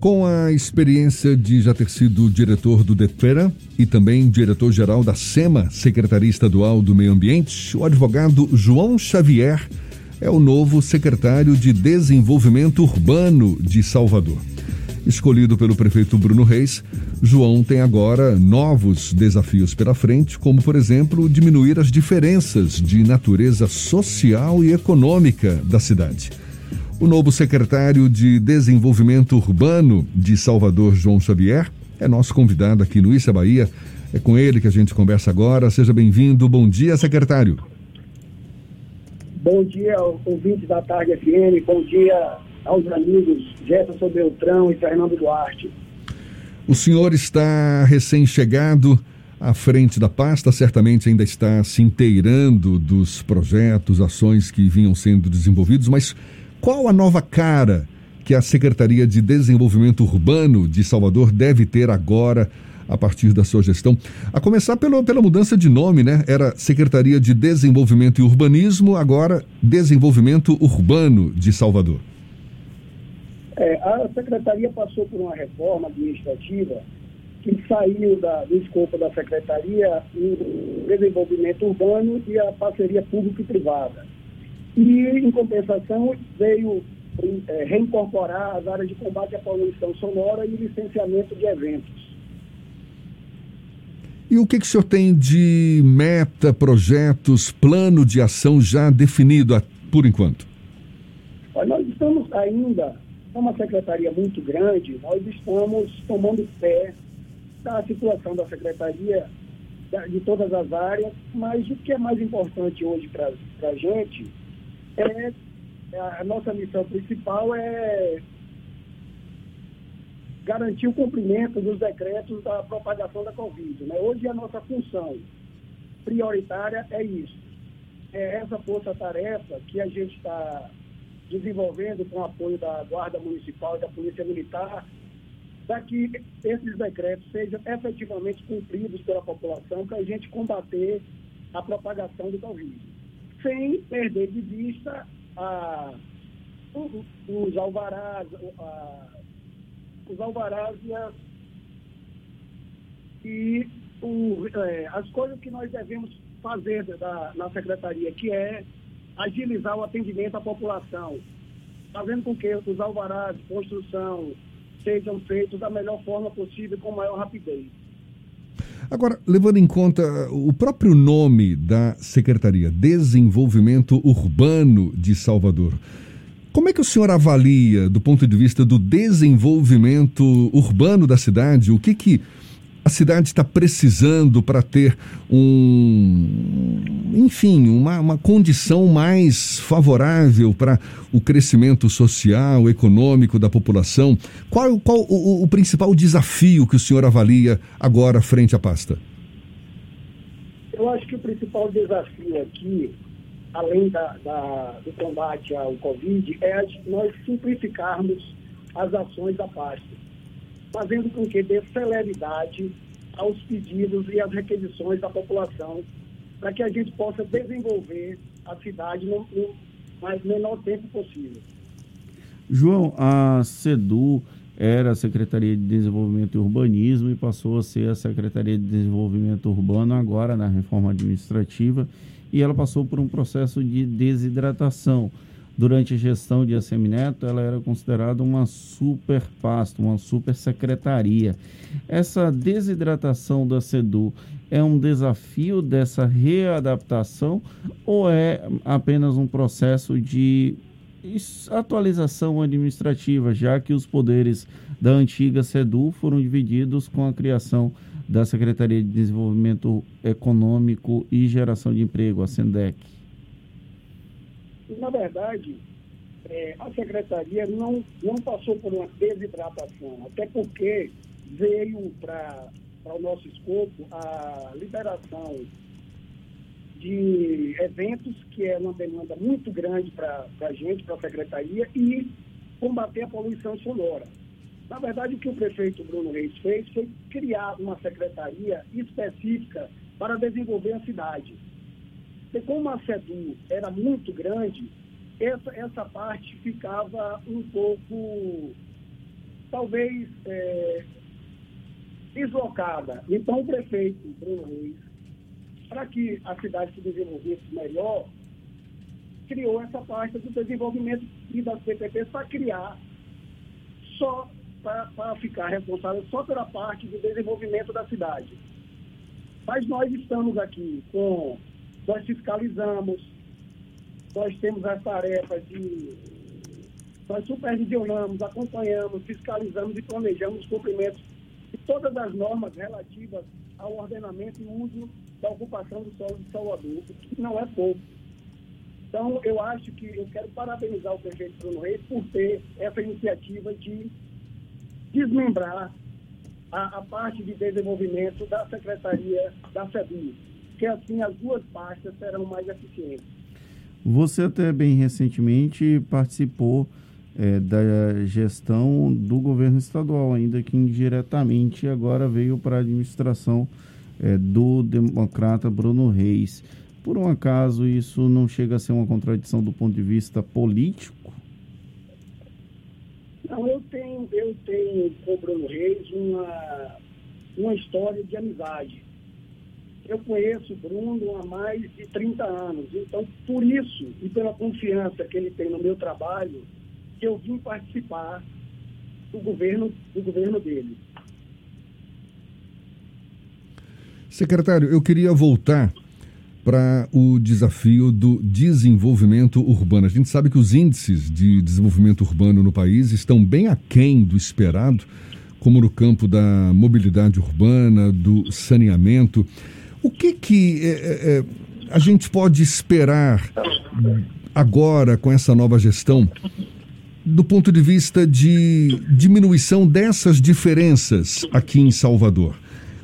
Com a experiência de já ter sido diretor do DETRAN e também diretor-geral da SEMA, Secretaria Estadual do Meio Ambiente, o advogado João Xavier é o novo secretário de Desenvolvimento Urbano de Salvador. Escolhido pelo prefeito Bruno Reis, João tem agora novos desafios pela frente, como, por exemplo, diminuir as diferenças de natureza social e econômica da cidade. O novo secretário de Desenvolvimento Urbano de Salvador, João Xavier, é nosso convidado aqui no Issa Bahia. É com ele que a gente conversa agora. Seja bem-vindo. Bom dia, secretário. Bom dia, ouvinte da Tarde FM. Bom dia aos amigos Jefferson Beltrão e Fernando Duarte. O senhor está recém-chegado à frente da pasta, certamente ainda está se inteirando dos projetos, ações que vinham sendo desenvolvidos, mas qual a nova cara que a Secretaria de Desenvolvimento Urbano de Salvador deve ter agora a partir da sua gestão? A começar pelo, pela mudança de nome, né? Era Secretaria de Desenvolvimento e Urbanismo, agora Desenvolvimento Urbano de Salvador. É, a Secretaria passou por uma reforma administrativa que saiu da, do escopo da Secretaria o desenvolvimento urbano e a parceria público-privada e, em compensação, veio é, reincorporar as áreas de combate à poluição sonora e licenciamento de eventos. E o que, que o senhor tem de meta, projetos, plano de ação já definido por enquanto? Nós estamos ainda, é uma secretaria muito grande, nós estamos tomando pé da situação da secretaria de todas as áreas, mas o que é mais importante hoje para a gente é, a nossa missão principal é garantir o cumprimento dos decretos da propagação da Covid. Né? Hoje a nossa função prioritária é isso. É essa força-tarefa que a gente está desenvolvendo com o apoio da Guarda Municipal e da Polícia Militar, para que esses decretos sejam efetivamente cumpridos pela população, para a gente combater a propagação do Covid sem perder de vista a, os alvarás, a, os alvarás e, as, e o, é, as coisas que nós devemos fazer da, na secretaria, que é agilizar o atendimento à população, fazendo com que os alvarás de construção sejam feitos da melhor forma possível, com maior rapidez. Agora, levando em conta o próprio nome da Secretaria, Desenvolvimento Urbano de Salvador, como é que o senhor avalia, do ponto de vista do desenvolvimento urbano da cidade, o que, que a cidade está precisando para ter um, enfim, uma, uma condição mais favorável para o crescimento social, econômico da população. Qual, qual o, o principal desafio que o senhor avalia agora frente à pasta? Eu acho que o principal desafio aqui, além da, da, do combate ao Covid, é nós simplificarmos as ações da pasta fazendo com que dê celeridade aos pedidos e às requisições da população, para que a gente possa desenvolver a cidade no, no mais menor tempo possível. João, a SEDU era a Secretaria de Desenvolvimento e Urbanismo e passou a ser a Secretaria de Desenvolvimento Urbano agora na reforma administrativa e ela passou por um processo de desidratação durante a gestão de Assemineto, ela era considerada uma super pasta, uma super secretaria. Essa desidratação da SEDU é um desafio dessa readaptação ou é apenas um processo de atualização administrativa, já que os poderes da antiga SEDU foram divididos com a criação da Secretaria de Desenvolvimento Econômico e Geração de Emprego, a SENDEC? Na verdade, é, a secretaria não, não passou por uma desidratação, até porque veio para o nosso escopo a liberação de eventos, que é uma demanda muito grande para a gente, para a secretaria, e combater a poluição sonora. Na verdade, o que o prefeito Bruno Reis fez foi criar uma secretaria específica para desenvolver a cidade. Porque como a SEDU era muito grande, essa, essa parte ficava um pouco talvez é, deslocada. Então, o prefeito Bruno Reis, para que a cidade se desenvolvesse melhor, criou essa pasta do desenvolvimento e das PPP para criar só para ficar responsável só pela parte de desenvolvimento da cidade. Mas nós estamos aqui com, nós fiscalizamos, nós temos as tarefas de, nós supervisionamos, acompanhamos, fiscalizamos e planejamos os cumprimentos de todas as normas relativas ao ordenamento e uso da ocupação do solo de Salvador, o que não é pouco. Então, eu acho que eu quero parabenizar o prefeito Bruno Reis por ter essa iniciativa de desmembrar a, a parte de desenvolvimento da Secretaria da SEBI, que assim as duas pastas serão mais eficientes. Você até bem recentemente participou é, da gestão do governo estadual, ainda que indiretamente agora veio para a administração é, do democrata Bruno Reis. Por um acaso isso não chega a ser uma contradição do ponto de vista político? Não, eu tenho, eu tenho com o Bruno Reis uma, uma história de amizade. Eu conheço o Bruno há mais de 30 anos, então por isso e pela confiança que ele tem no meu trabalho, que eu vim participar do governo, do governo dele. Secretário, eu queria voltar para o desafio do desenvolvimento urbano. A gente sabe que os índices de desenvolvimento urbano no país estão bem aquém do esperado, como no campo da mobilidade urbana, do saneamento. O que, que é, é, a gente pode esperar agora com essa nova gestão do ponto de vista de diminuição dessas diferenças aqui em Salvador?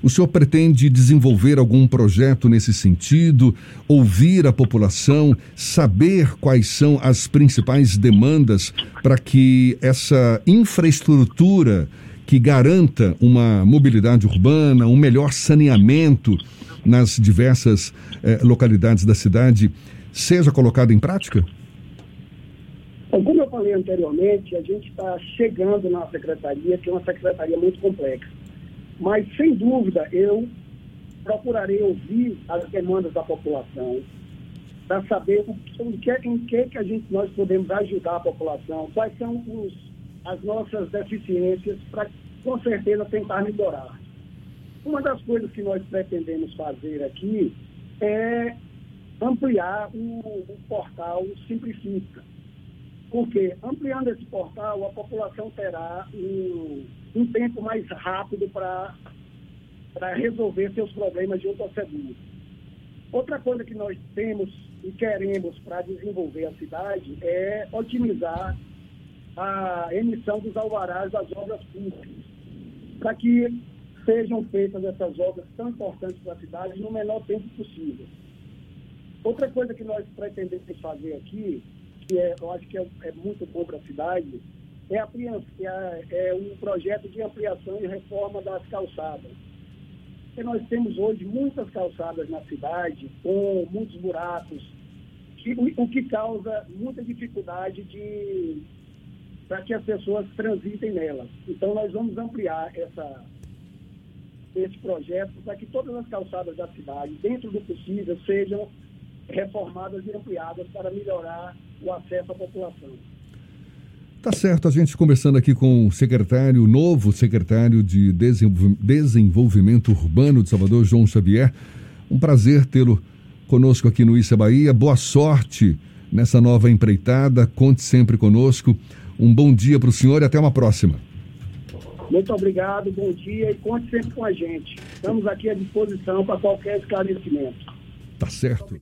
O senhor pretende desenvolver algum projeto nesse sentido, ouvir a população, saber quais são as principais demandas para que essa infraestrutura que garanta uma mobilidade urbana, um melhor saneamento nas diversas eh, localidades da cidade seja colocada em prática? Como eu falei anteriormente, a gente está chegando na secretaria, que é uma secretaria muito complexa. Mas, sem dúvida, eu procurarei ouvir as demandas da população, para saber o que, em que, que a gente, nós podemos ajudar a população, quais são os, as nossas deficiências, para, com certeza, tentar melhorar. Uma das coisas que nós pretendemos fazer aqui é ampliar o, o portal Simplifica. Porque ampliando esse portal, a população terá um um tempo mais rápido para resolver seus problemas de autoseguro. Outra coisa que nós temos e queremos para desenvolver a cidade é otimizar a emissão dos alvarás das obras públicas, para que sejam feitas essas obras tão importantes para a cidade no menor tempo possível. Outra coisa que nós pretendemos fazer aqui, que é, eu acho que é, é muito bom para a cidade, é, a, é, é um projeto de ampliação e reforma das calçadas. Porque nós temos hoje muitas calçadas na cidade, com muitos buracos, que, o que causa muita dificuldade de para que as pessoas transitem nelas. Então nós vamos ampliar essa, esse projeto para que todas as calçadas da cidade, dentro do possível, sejam reformadas e ampliadas para melhorar o acesso à população. Tá certo, a gente conversando aqui com o secretário, novo secretário de Desenvolvimento Urbano de Salvador, João Xavier. Um prazer tê-lo conosco aqui no Issa Bahia. Boa sorte nessa nova empreitada. Conte sempre conosco. Um bom dia para o senhor e até uma próxima. Muito obrigado, bom dia e conte sempre com a gente. Estamos aqui à disposição para qualquer esclarecimento. Tá certo.